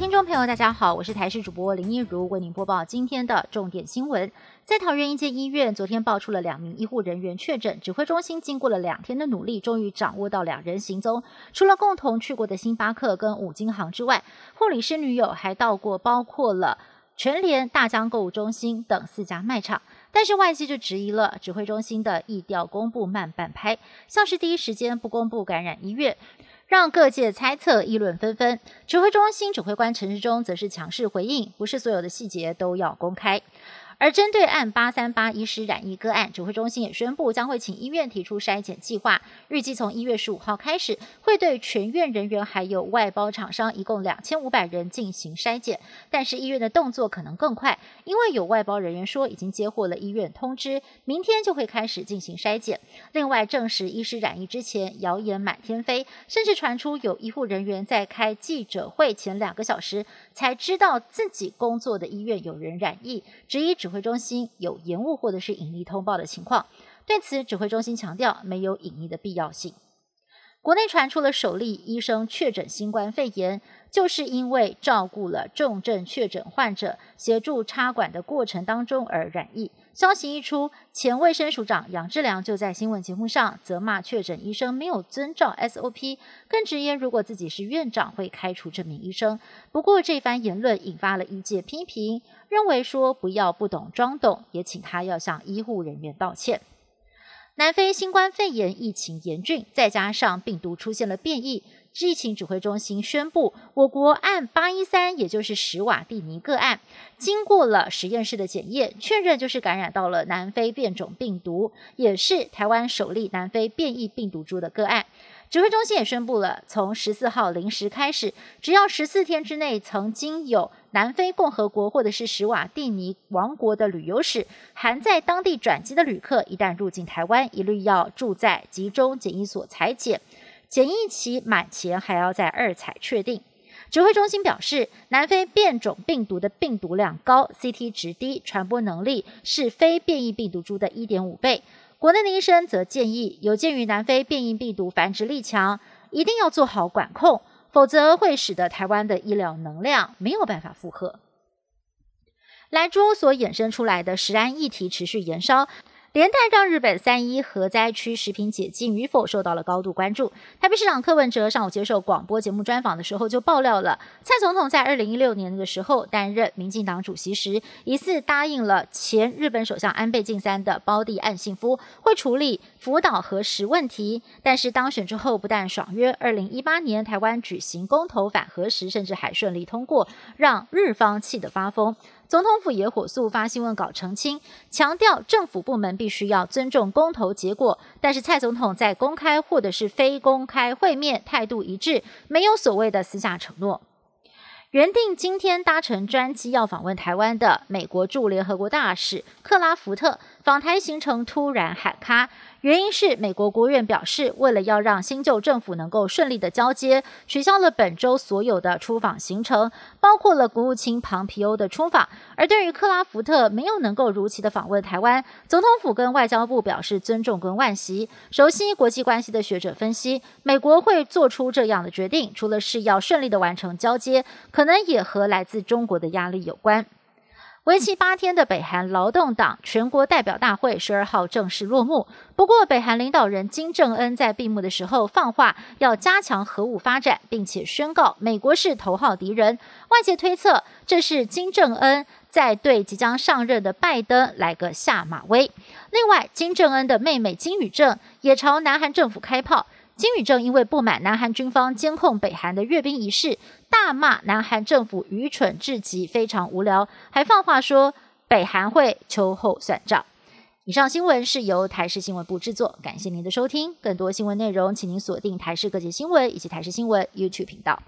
听众朋友，大家好，我是台视主播林一如，为您播报今天的重点新闻。在桃园一间医院，昨天爆出了两名医护人员确诊，指挥中心经过了两天的努力，终于掌握到两人行踪。除了共同去过的星巴克跟五金行之外，护理师女友还到过包括了全联、大江购物中心等四家卖场。但是外界就质疑了指挥中心的疫调公布慢半拍，像是第一时间不公布感染医院。让各界猜测、议论纷纷。指挥中心指挥官陈时中则是强势回应，不是所有的细节都要公开。而针对案八三八医师染疫个案，指挥中心也宣布将会请医院提出筛检计划，预计从一月十五号开始，会对全院人员还有外包厂商一共两千五百人进行筛检。但是医院的动作可能更快，因为有外包人员说已经接获了医院通知，明天就会开始进行筛检。另外证实医师染疫之前，谣言满天飞，甚至传出有医护人员在开记者会前两个小时才知道自己工作的医院有人染疫，质疑指。指挥中心有延误或者是隐匿通报的情况，对此指挥中心强调没有隐匿的必要性。国内传出了首例医生确诊新冠肺炎，就是因为照顾了重症确诊患者，协助插管的过程当中而染疫。消息一出，前卫生署长杨志良就在新闻节目上责骂确诊医生没有遵照 SOP，更直言如果自己是院长会开除这名医生。不过这番言论引发了一界批评，认为说不要不懂装懂，也请他要向医护人员道歉。南非新冠肺炎疫情严峻，再加上病毒出现了变异，疫情指挥中心宣布，我国按八一三，也就是史瓦蒂尼个案，经过了实验室的检验，确认就是感染到了南非变种病毒，也是台湾首例南非变异病毒株的个案。指挥中心也宣布了，从十四号零时开始，只要十四天之内曾经有南非共和国或者是史瓦蒂尼王国的旅游史，含在当地转机的旅客，一旦入境台湾，一律要住在集中检疫所裁检，检疫期满前还要在二采确定。指挥中心表示，南非变种病毒的病毒量高，CT 值低，传播能力是非变异病毒株的一点五倍。国内的医生则建议，有鉴于南非变异病毒繁殖力强，一定要做好管控，否则会使得台湾的医疗能量没有办法负荷。莱猪所衍生出来的食安议题持续延烧。连带让日本三一核灾区食品解禁与否受到了高度关注。台北市长柯文哲上午接受广播节目专访的时候就爆料了，蔡总统在二零一六年的时候担任民进党主席时，疑似答应了前日本首相安倍晋三的胞弟岸信夫会处理福岛核食问题。但是当选之后，不但爽约二零一八年台湾举行公投反核食，甚至还顺利通过，让日方气得发疯。总统府也火速发新闻稿澄清，强调政府部门必须要尊重公投结果。但是蔡总统在公开或者是非公开会面态度一致，没有所谓的私下承诺。原定今天搭乘专机要访问台湾的美国驻联合国大使克拉福特，访台行程突然喊卡。原因是美国国务院表示，为了要让新旧政府能够顺利的交接，取消了本周所有的出访行程，包括了国务卿庞皮欧的出访。而对于克拉福特没有能够如期的访问台湾，总统府跟外交部表示尊重跟惋惜。熟悉国际关系的学者分析，美国会做出这样的决定，除了是要顺利的完成交接，可能也和来自中国的压力有关。为期八天的北韩劳动党全国代表大会十二号正式落幕。不过，北韩领导人金正恩在闭幕的时候放话，要加强核武发展，并且宣告美国是头号敌人。外界推测，这是金正恩在对即将上任的拜登来个下马威。另外，金正恩的妹妹金宇正也朝南韩政府开炮。金宇正因为不满南韩军方监控北韩的阅兵仪式，大骂南韩政府愚蠢至极，非常无聊，还放话说北韩会秋后算账。以上新闻是由台视新闻部制作，感谢您的收听。更多新闻内容，请您锁定台视各界新闻以及台视新闻 YouTube 频道。